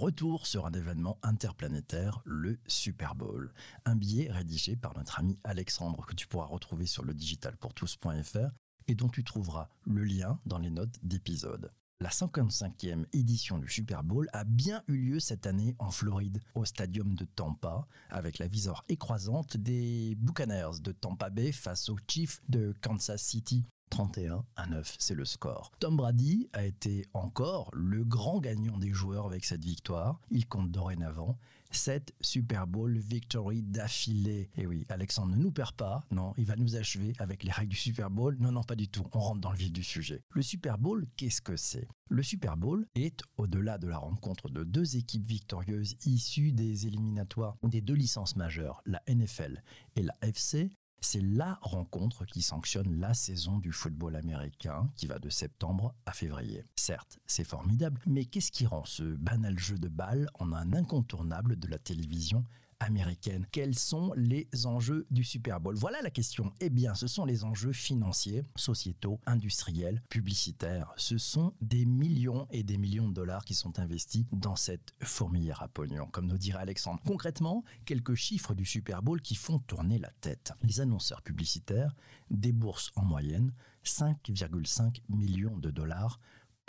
Retour sur un événement interplanétaire, le Super Bowl. Un billet rédigé par notre ami Alexandre que tu pourras retrouver sur le digitalpourtous.fr et dont tu trouveras le lien dans les notes d'épisode. La 55e édition du Super Bowl a bien eu lieu cette année en Floride, au stadium de Tampa, avec la viseur écrasante des Buccaneers de Tampa Bay face aux Chiefs de Kansas City. 31 à 9, c'est le score. Tom Brady a été encore le grand gagnant des joueurs avec cette victoire. Il compte dorénavant 7 Super Bowl victory d'affilée. Et oui, Alexandre ne nous perd pas. Non, il va nous achever avec les règles du Super Bowl. Non, non, pas du tout. On rentre dans le vif du sujet. Le Super Bowl, qu'est-ce que c'est? Le Super Bowl est, au-delà de la rencontre de deux équipes victorieuses issues des éliminatoires des deux licences majeures, la NFL et la FC, c'est la rencontre qui sanctionne la saison du football américain qui va de septembre à février. Certes, c'est formidable, mais qu'est-ce qui rend ce banal jeu de balle en un incontournable de la télévision américaine. Quels sont les enjeux du Super Bowl? Voilà la question. Eh bien, ce sont les enjeux financiers, sociétaux, industriels, publicitaires. Ce sont des millions et des millions de dollars qui sont investis dans cette fourmilière à pognon, comme nous dirait Alexandre. Concrètement, quelques chiffres du Super Bowl qui font tourner la tête. Les annonceurs publicitaires déboursent en moyenne 5,5 millions de dollars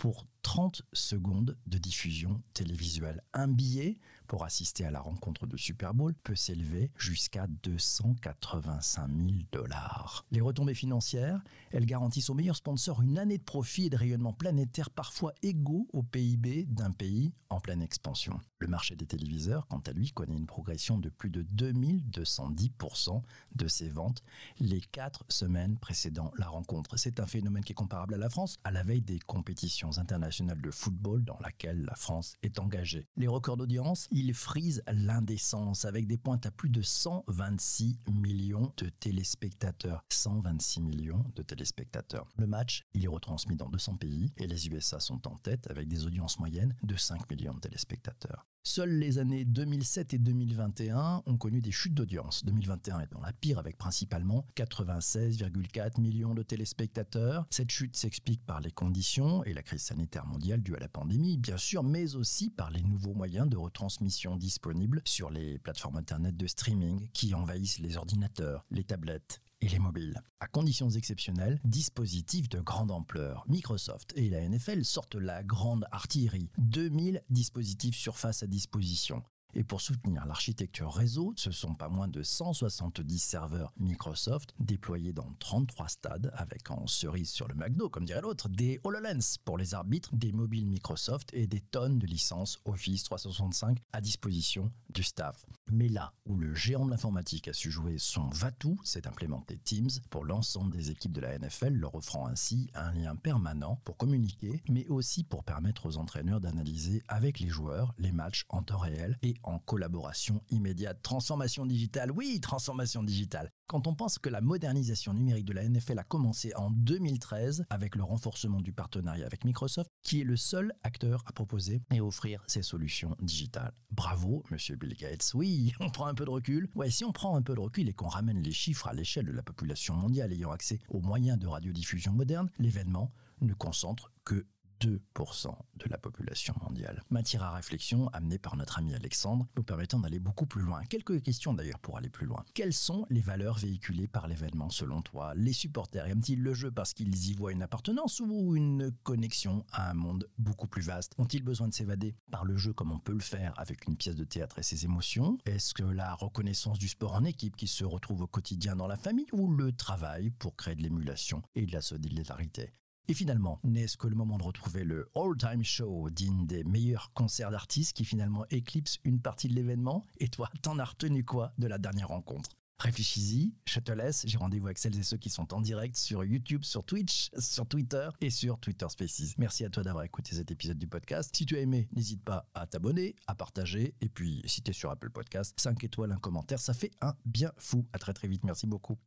pour 30 secondes de diffusion télévisuelle. Un billet pour assister à la rencontre de Super Bowl peut s'élever jusqu'à 285 000 dollars. Les retombées financières, elles garantissent aux meilleurs sponsors une année de profit et de rayonnement planétaire parfois égaux au PIB d'un pays en pleine expansion. Le marché des téléviseurs, quant à lui, connaît une progression de plus de 2210% de ses ventes les quatre semaines précédant la rencontre. C'est un phénomène qui est comparable à la France, à la veille des compétitions internationales de football dans laquelle la France est engagée. Les records d'audience, il frise l'indécence avec des pointes à plus de 126 millions de téléspectateurs. 126 millions de téléspectateurs. Le match, il est retransmis dans 200 pays et les USA sont en tête avec des audiences moyennes de 5 millions de téléspectateurs. Seules les années 2007 et 2021 ont connu des chutes d'audience. 2021 est dans la pire avec principalement 96,4 millions de téléspectateurs. Cette chute s'explique par les conditions et la crise sanitaire mondiale due à la pandémie, bien sûr, mais aussi par les nouveaux moyens de retransmission disponibles sur les plateformes Internet de streaming qui envahissent les ordinateurs, les tablettes et les mobiles. À conditions exceptionnelles, dispositifs de grande ampleur. Microsoft et la NFL sortent la grande artillerie. 2000 dispositifs surface à disposition. Et pour soutenir l'architecture réseau, ce sont pas moins de 170 serveurs Microsoft déployés dans 33 stades avec en cerise sur le McDo, comme dirait l'autre, des HoloLens pour les arbitres, des mobiles Microsoft et des tonnes de licences Office 365 à disposition du staff. Mais là où le géant de l'informatique a su jouer son va-tout, c'est implémenter Teams pour l'ensemble des équipes de la NFL, leur offrant ainsi un lien permanent pour communiquer, mais aussi pour permettre aux entraîneurs d'analyser avec les joueurs les matchs en temps réel et en collaboration immédiate. Transformation digitale, oui, transformation digitale. Quand on pense que la modernisation numérique de la NFL a commencé en 2013 avec le renforcement du partenariat avec Microsoft, qui est le seul acteur à proposer et offrir ces solutions digitales. Bravo, monsieur Oui, on prend un peu de recul. Ouais, si on prend un peu de recul et qu'on ramène les chiffres à l'échelle de la population mondiale ayant accès aux moyens de radiodiffusion modernes, l'événement ne concentre que 2% de la population mondiale. Matière à réflexion amenée par notre ami Alexandre, nous permettant d'aller beaucoup plus loin. Quelques questions d'ailleurs pour aller plus loin. Quelles sont les valeurs véhiculées par l'événement selon toi? Les supporters aiment-ils le jeu parce qu'ils y voient une appartenance ou une connexion à un monde beaucoup plus vaste? Ont-ils besoin de s'évader par le jeu comme on peut le faire avec une pièce de théâtre et ses émotions? Est-ce que la reconnaissance du sport en équipe qui se retrouve au quotidien dans la famille ou le travail pour créer de l'émulation et de la solidarité? Et finalement, n'est-ce que le moment de retrouver le all-time show digne des meilleurs concerts d'artistes qui finalement éclipse une partie de l'événement? Et toi, t'en as retenu quoi de la dernière rencontre? Réfléchis-y, je te laisse, j'ai rendez-vous avec celles et ceux qui sont en direct sur YouTube, sur Twitch, sur Twitter et sur Twitter Spaces. Merci à toi d'avoir écouté cet épisode du podcast. Si tu as aimé, n'hésite pas à t'abonner, à partager et puis si tu sur Apple Podcast, 5 étoiles, un commentaire, ça fait un bien fou. À très très vite, merci beaucoup.